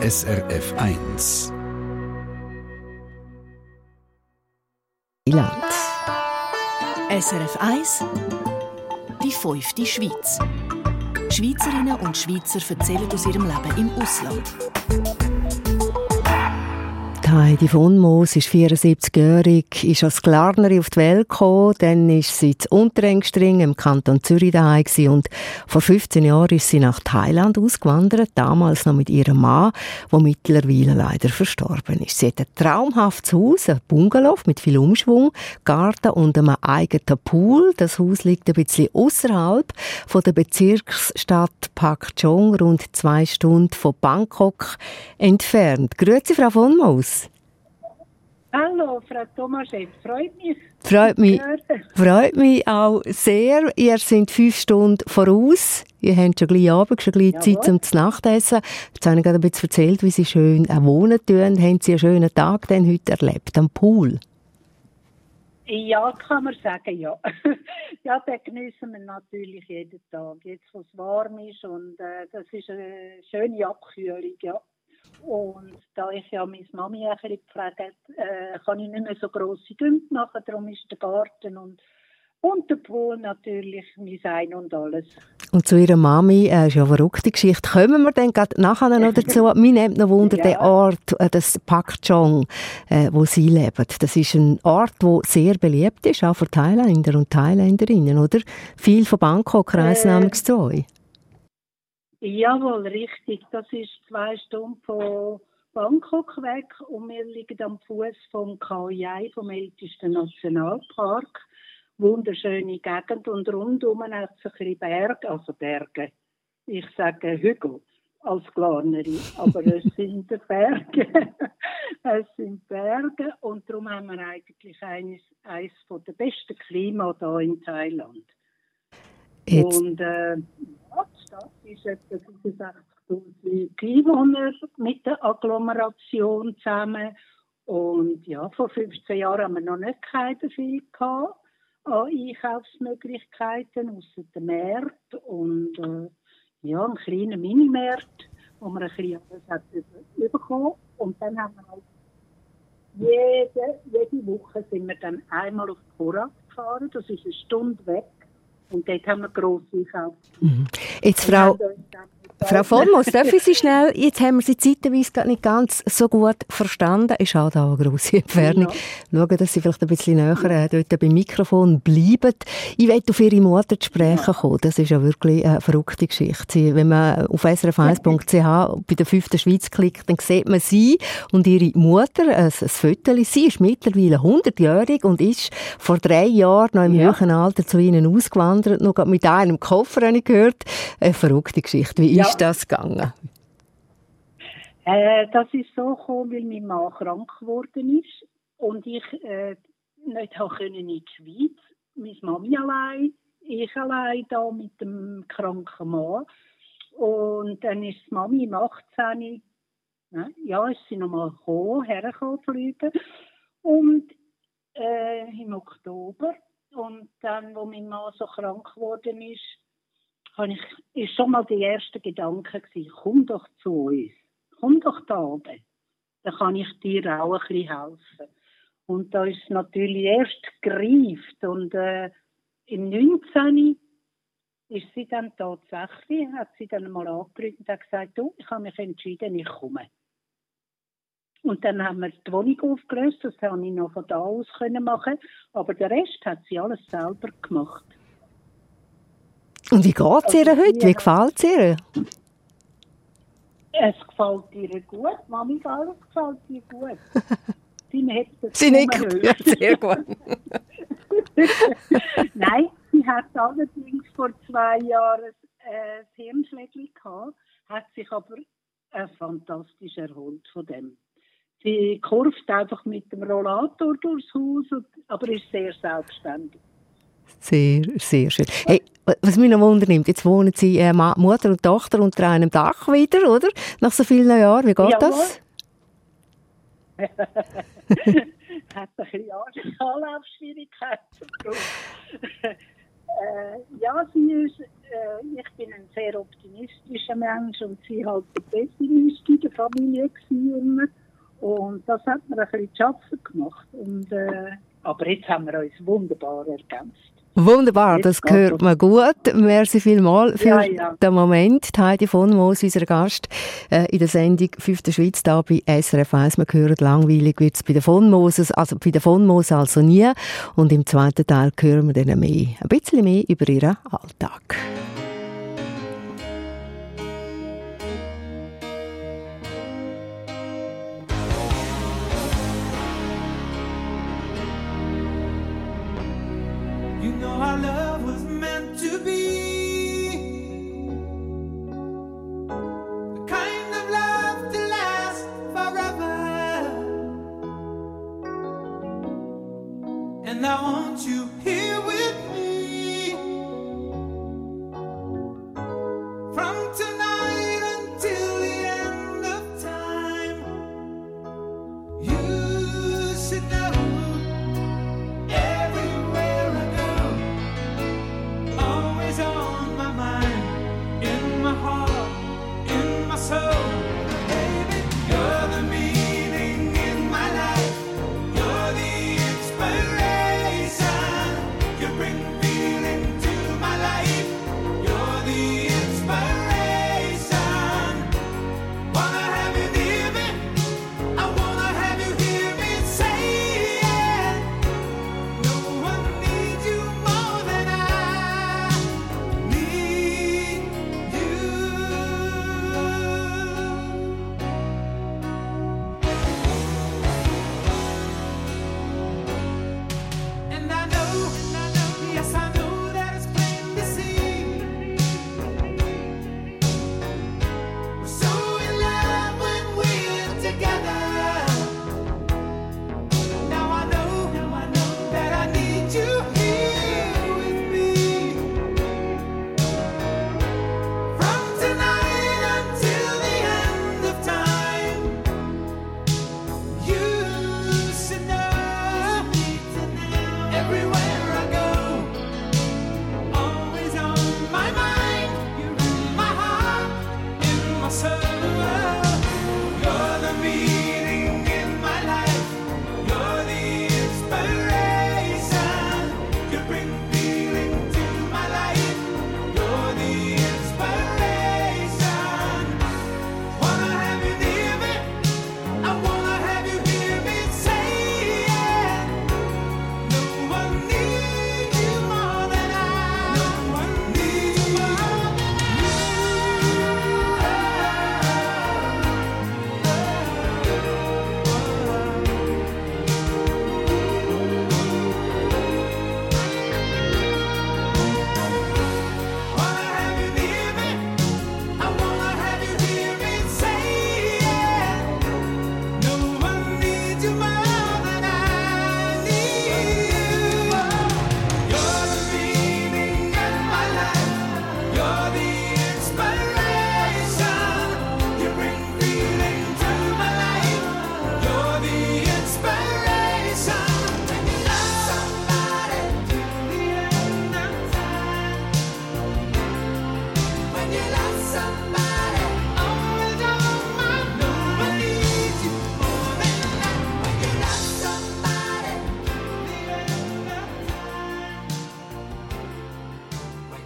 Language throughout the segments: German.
SRF 1. Land. SRF 1 Die fünfte Schweiz. Schweizerinnen und Schweizer erzählen aus ihrem Leben im Ausland. Heidi von Moos ist 74-jährig, ist als Klarnerin auf die Welt gekommen, dann ist sie in Unterengstring im Kanton Zürich daheim und vor 15 Jahren ist sie nach Thailand ausgewandert, damals noch mit ihrem Mann, der mittlerweile leider verstorben ist. Sie hat ein traumhaftes Haus, ein Bungalow mit viel Umschwung, Garten und einem eigenen Pool. Das Haus liegt ein bisschen außerhalb von der Bezirksstadt Pak Chong, rund zwei Stunden von Bangkok entfernt. Grüezi, Frau von Moos. Hallo, Frau Tomaschek, freut mich. Freut mich, freut mich auch sehr. Ihr seid fünf Stunden voraus. Ihr habt schon gleich Abend, schon gleich Jawohl. Zeit zum Nachtessen. Jetzt habe ich gerade ein bisschen erzählt, wie Sie schön wohnen tun. Haben Sie einen schönen Tag denn heute erlebt am Pool? Ja, kann man sagen, ja. ja, den genießen wir natürlich jeden Tag. Jetzt, wo es warm ist und äh, das ist eine schöne Abkühlung, ja. Und da ich ja meine Mami ein bisschen pflege, äh, kann ich nicht mehr so grosse Dünge machen. Darum ist der Garten und, und der Pool natürlich mein Sein und alles. Und zu Ihrer Mami, äh, ist ja eine verrückte Geschichte. Kommen wir dann gerade nachher noch dazu? Mir nimmt noch Wunder, ja. der Ort, äh, das Pak Chong, äh, wo Sie leben. Das ist ein Ort, der sehr beliebt ist, auch für Thailänder und Thailänderinnen, oder? Viel von Bangkok reisen äh, zu euch. Jawohl, richtig. Das ist zwei Stunden von Bangkok weg und wir liegen am Fuß vom Khao Yai, vom ältesten Nationalpark. Wunderschöne Gegend und rundum hat es ein bisschen Berge, also Berge. Ich sage Hügel als Glarnerin, aber es sind Berge. es sind Berge und darum haben wir eigentlich eines, eines der besten Klima hier in Thailand. Jetzt. Und äh, die Stadt ist etwa 65.000 Einwohner mit der Agglomeration zusammen. Und ja, vor 15 Jahren haben wir noch nicht so viel gehabt an Einkaufsmöglichkeiten außer dem Markt und äh, ja, einen kleinen Minimarkt, wo man ein bisschen alles hat bekommen. Und dann haben wir halt jede, jede Woche sind wir dann einmal auf Korat gefahren, das ist eine Stunde weg und dort haben wir grosse gekauft. Mhm. Jetzt, Frau, Frau darf ich Sie schnell, jetzt haben wir Sie zeitweise nicht ganz so gut verstanden. Ist auch da eine grosse Entfernung. Ja. Schauen, dass Sie vielleicht ein bisschen näher äh, dort beim Mikrofon bleiben. Ich möchte auf Ihre Mutter zu sprechen kommen. Das ist ja wirklich eine verrückte Geschichte. Wenn man auf srf1.ch bei der fünften Schweiz klickt, dann sieht man Sie und Ihre Mutter, ein, ein Foto. Sie ist mittlerweile 100-jährig und ist vor drei Jahren noch im ja. höheren Alter zu Ihnen ausgewandert, noch mit einem Koffer, habe ich gehört. Eine verrückte Geschichte. Wie ist das gegangen? Äh, das ist so gekommen, weil mein Mann krank geworden ist und ich äh, nicht können in die Schweiz. Meine Mami allein, ich allein da mit dem kranken Mann. Und dann ist die Mami im 18. Ne, ja, ist sie nochmal gekommen, hergekommen fliegen. Und äh, im Oktober. Und dann, wo mein Mann so krank geworden ist, habe ich, ist schon mal der erste Gedanke gewesen, komm doch zu uns, komm doch da oben, dann kann ich dir auch ein bisschen helfen. Und da ist natürlich erst gereift und äh, im 19. ist sie dann tatsächlich, hat sie dann mal angerufen und gesagt, du, ich habe mich entschieden, ich komme. Und dann haben wir die Wohnung aufgelöst, das konnte ich noch von da aus machen, aber der Rest hat sie alles selber gemacht. Und wie geht es ihr heute? Wie gefällt es ihr? Es gefällt ihr gut. Mami, alles gefällt ihr gut. Sie nickt. Sie nickt, ja, sehr gut. Nein, sie hat allerdings vor zwei Jahren äh, ein Hirnschlägchen gehabt, hat sich aber äh, fantastisch erholt von dem. Sie kurft einfach mit dem Rollator durchs Haus, aber ist sehr selbstständig. Sehr, sehr schön. Hey, was mich noch wundernimmt, jetzt wohnen Sie äh, Mutter und Tochter unter einem Dach wieder, oder? Nach so vielen Jahren, wie geht Jawohl. das? Hat ein bisschen Anlaufschwierigkeiten. äh, ja, sie ist äh, ich bin ein sehr optimistischer Mensch und sie halt die Pessimist in der Familie gewesen. Und das hat mir ein bisschen zu schaffen gemacht. Und, äh, aber jetzt haben wir uns wunderbar ergänzt. Wunderbar, das hört man gut. Merci vielmals für ja, ja. den Moment. Heidi von Moos, unser Gast äh, in der Sendung 5. Schweiz da bei SRF 1. Wir hören, langweilig wird es bei den von Moses, also bei den von Moos also nie. Und im zweiten Teil hören wir dann mehr, ein bisschen mehr über ihren Alltag. Daniela.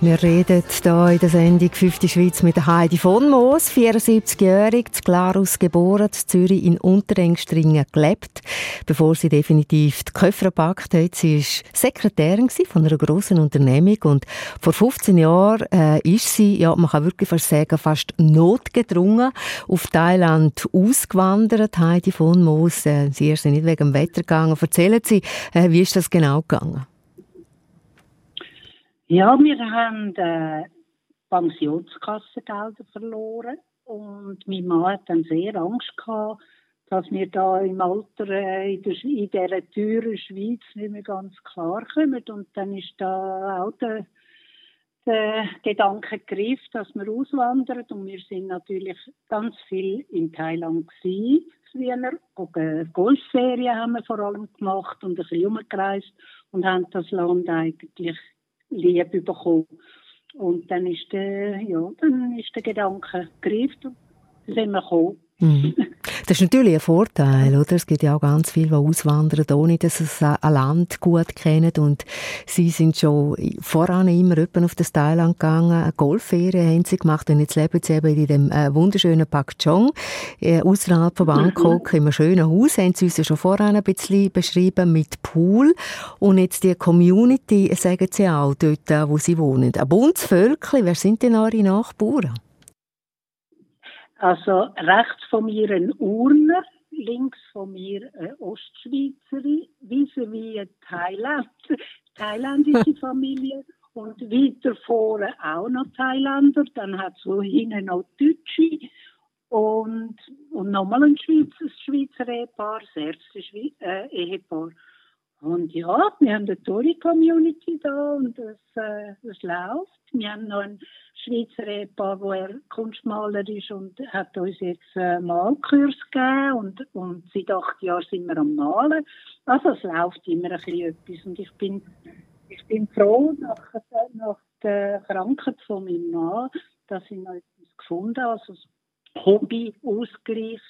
Wir reden hier in der Sendung 5. Schweiz mit Heidi von Moos, 74-jährig, zu Glarus geboren, zu Zürich in Unterengstringen gelebt, bevor sie definitiv die Köpfe gepackt hat. Sie war Sekretärin von einer grossen Unternehmung und vor 15 Jahren äh, ist sie, ja, man kann wirklich fast sagen, fast notgedrungen auf Thailand ausgewandert. Heidi von Moos, äh, sie ist nicht wegen dem Wetter gegangen. Erzählen Sie, äh, wie ist das genau gegangen? Ja, wir haben äh, Pensionskassengelder verloren und mein Mann hat dann sehr Angst gehabt, dass wir da im Alter äh, in, der, in dieser teuren Schweiz nicht mehr ganz klar kommen. Und dann ist da auch der, der Gedanke gegriffen, dass wir auswandern. Und wir sind natürlich ganz viel in Thailand gewesen, früher. Golfferien haben wir vor allem gemacht und ein bisschen umgereist und haben das Land eigentlich Liebe bekommen. Und dann ist der, ja, dann ist der Gedanke dann sind wir gekommen. Mhm. Das ist natürlich ein Vorteil, oder? Es gibt ja auch ganz viele, die auswandern, ohne dass sie ein Land gut kennen. Und sie sind schon voran immer auf das Thailand gegangen, eine Golfferien haben sie gemacht und jetzt leben sie eben in dem äh, wunderschönen Pak Chong, äh, außerhalb von Bangkok, mhm. in einem schönen Haus, haben sie uns ja schon voran ein bisschen beschrieben, mit Pool. Und jetzt die Community, sagen sie auch, dort, äh, wo sie wohnen. Ein buntes Völkchen, wer sind denn eure Nachbarn? Also rechts von mir ein Urner, links von mir eine Ostschweizerin, vis-à-vis eine Thailand, thailändische Familie und weiter vorne auch noch Thailänder. Dann hat es hinten noch Deutsche und, und nochmal ein Schweizer, Schweizer Ehepaar, das erste Schwe äh, Ehepaar. Und ja, wir haben eine tolle Community da und das, äh, das läuft. Wir haben noch ein Schweizer Ehepaar, wo er Kunstmaler ist und hat uns jetzt einen Malkurs gegeben und, und seit acht Jahren sind wir am Malen. Also es läuft immer ein bisschen etwas und ich bin, ich bin froh nach, nach der Krankheit von meinem Mann, dass ich noch etwas gefunden habe, also Hobby-Ausgleich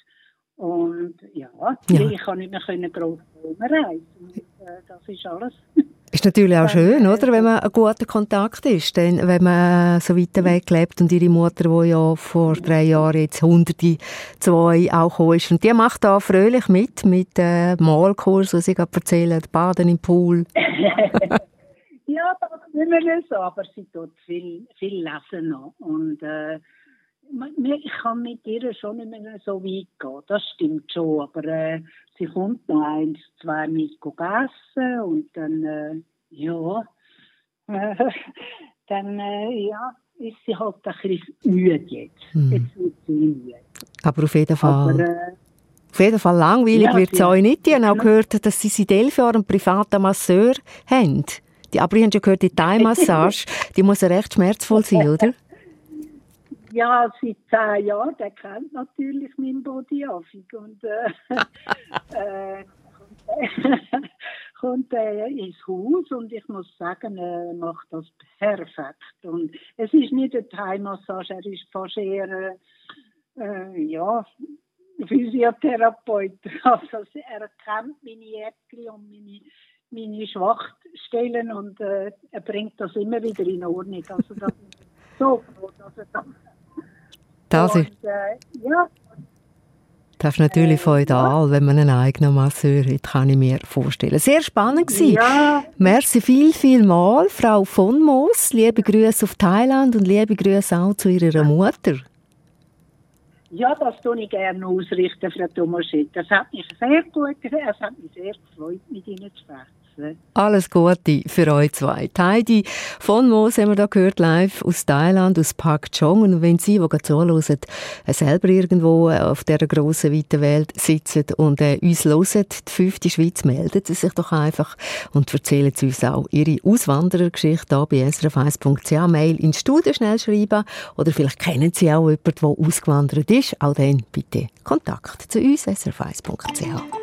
und ja, ja, ich kann nicht mehr groß rumreisen. Und, äh, das ist alles. Ist natürlich auch schön, oder, wenn man ein guter Kontakt ist, denn wenn man so weit weg lebt und ihre Mutter, die ja vor drei Jahren jetzt hunderte zwei auch ist, und die macht da fröhlich mit, mit äh, Malkurs, was sie gerade erzählen, Baden im Pool. ja, das ist nicht mehr so, aber sie tut viel, viel lesen noch. Und äh, ich kann mit ihr schon nicht mehr so weit gehen, das stimmt schon, aber äh, sie kommt noch eins, zwei mit essen und dann, äh, ja, äh, dann, äh, ja, ist sie halt ein bisschen müde jetzt. Hm. Jetzt wird sie müde. Aber auf jeden Fall... Aber, äh, auf jeden Fall langweilig ja, wird es euch nicht. Ich habe auch gehört, dass sie seit elf Jahren einen privaten Masseur haben. Die, aber ich habe schon gehört, die Thai-Massage, die muss ja recht schmerzvoll sein, oder? Ja, seit zehn Jahren, der kennt natürlich meinen Body und äh, äh, kommt er ins Haus und ich muss sagen, er macht das perfekt. Und es ist nicht eine Thai-Massage, er ist fast eher, äh, ja, Physiotherapeut. Also er kennt meine Äpfel und meine, meine Schwachstellen und äh, er bringt das immer wieder in Ordnung. Also das ist so froh, dass er das das ist, ja. Das ist natürlich äh, feudal, wenn man einen eigenen Masseur hat, kann ich mir vorstellen. Sehr spannend gewesen. Ja. Merci viel, viel mal, Frau von Moos. Liebe Grüße auf Thailand und liebe Grüße auch zu Ihrer Mutter. Ja, das tue ich gerne ausrichten, Frau Tomaschett. Das hat mich sehr gut, es hat mich sehr gefreut, mit Ihnen zu sprechen. Alles Gute für euch zwei. Heidi von Moos haben wir da gehört, live aus Thailand, aus Pak Chong. Und wenn Sie, die gerade zuhören, selber irgendwo äh, auf dieser grossen, weiten Welt sitzen und äh, uns hören, die fünfte Schweiz, melden Sie sich doch einfach und erzählen Sie uns auch Ihre Auswanderergeschichte hier bei srf1.ch. Mail ins Studio schnell schreiben oder vielleicht kennen Sie auch jemanden, der ausgewandert ist. Auch dann bitte Kontakt zu uns, srf1.ch.